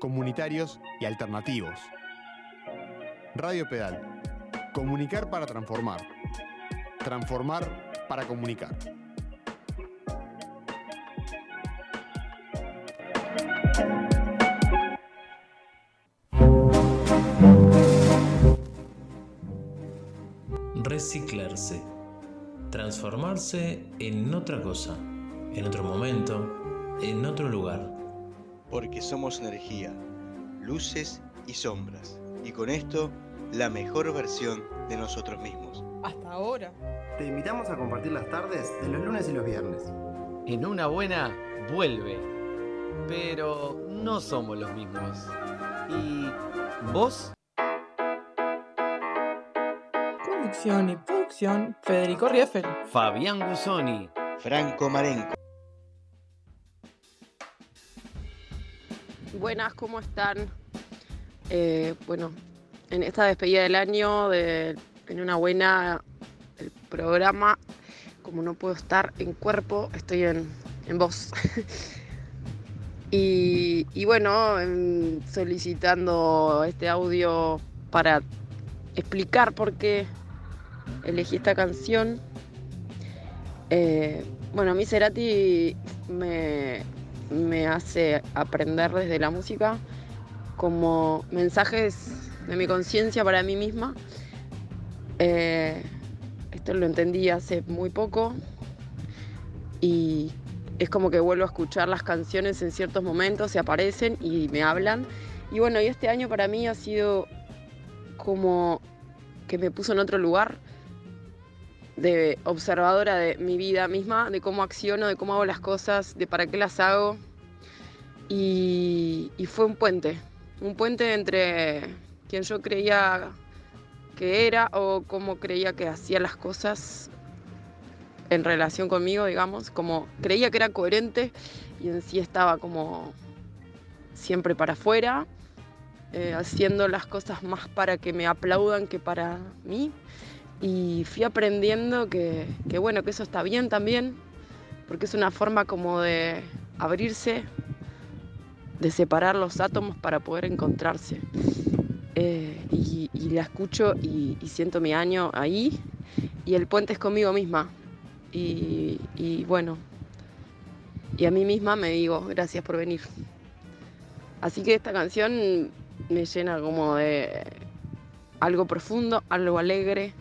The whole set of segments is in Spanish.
comunitarios y alternativos. Radio Pedal. Comunicar para transformar. Transformar para comunicar. Reciclarse. Transformarse en otra cosa, en otro momento, en otro lugar. Porque somos energía, luces y sombras. Y con esto, la mejor versión de nosotros mismos. Hasta ahora. Te invitamos a compartir las tardes de los lunes y los viernes. En una buena, vuelve. Pero no somos los mismos. ¿Y vos? Conducción y producción, Federico Rieffel. Fabián Gusoni. Franco Marenco. Buenas, ¿cómo están? Eh, bueno, en esta despedida del año, de, en una buena el programa, como no puedo estar en cuerpo, estoy en, en voz. y, bueno, em, solicitando este audio para explicar por qué elegí esta canción. Eh, bueno, a mí Cerati me, me hace aprender desde la música como mensajes de mi conciencia para mí misma. Eh, esto lo entendí hace muy poco y es como que vuelvo a escuchar las canciones en ciertos momentos, se aparecen y me hablan. Y bueno, y este año para mí ha sido como que me puso en otro lugar de observadora de mi vida misma, de cómo acciono, de cómo hago las cosas, de para qué las hago. Y, fue un puente, un puente entre quien yo creía que era o cómo creía que hacía las cosas en relación conmigo, digamos, como creía que era coherente y en sí estaba como siempre para afuera, eh, haciendo las cosas más para que me aplaudan que para mí. Y fui aprendiendo que, bueno, que eso está bien también, porque es una forma como de abrirse, de separar los átomos para poder encontrarse. Eh, y, la escucho y, siento mi año ahí y el puente es conmigo misma. Y bueno, y a mí misma me digo, gracias por venir. Así que esta canción me llena como de algo profundo, algo alegre,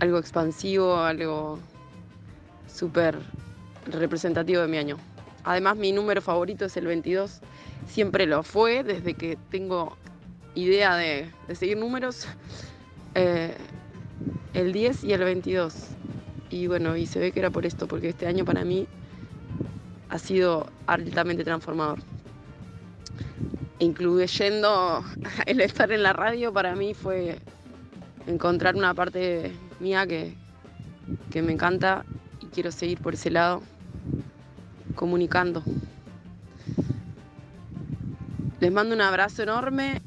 algo expansivo, algo súper representativo de mi año. Además mi número favorito es el 22, siempre lo fue desde que tengo idea de, de seguir números, eh, el 10 y el 22. Y bueno, y se ve que era por esto, porque este año para mí ha sido altamente transformador. Incluyendo el estar en la radio, para mí fue encontrar una parte mía que, que me encanta y quiero seguir por ese lado, comunicando. Les mando un abrazo enorme,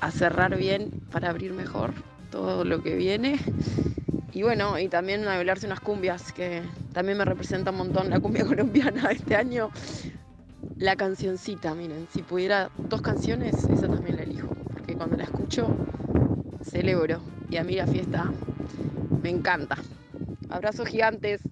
a cerrar bien para abrir mejor todo lo que viene. Y bueno, y también a bailarse unas cumbias, que también me representa un montón la cumbia colombiana este año. La cancioncita, miren, si pudiera dos canciones, esa también la elijo, porque cuando la escucho, celebro. Y a mí la fiesta me encanta. Abrazos gigantes.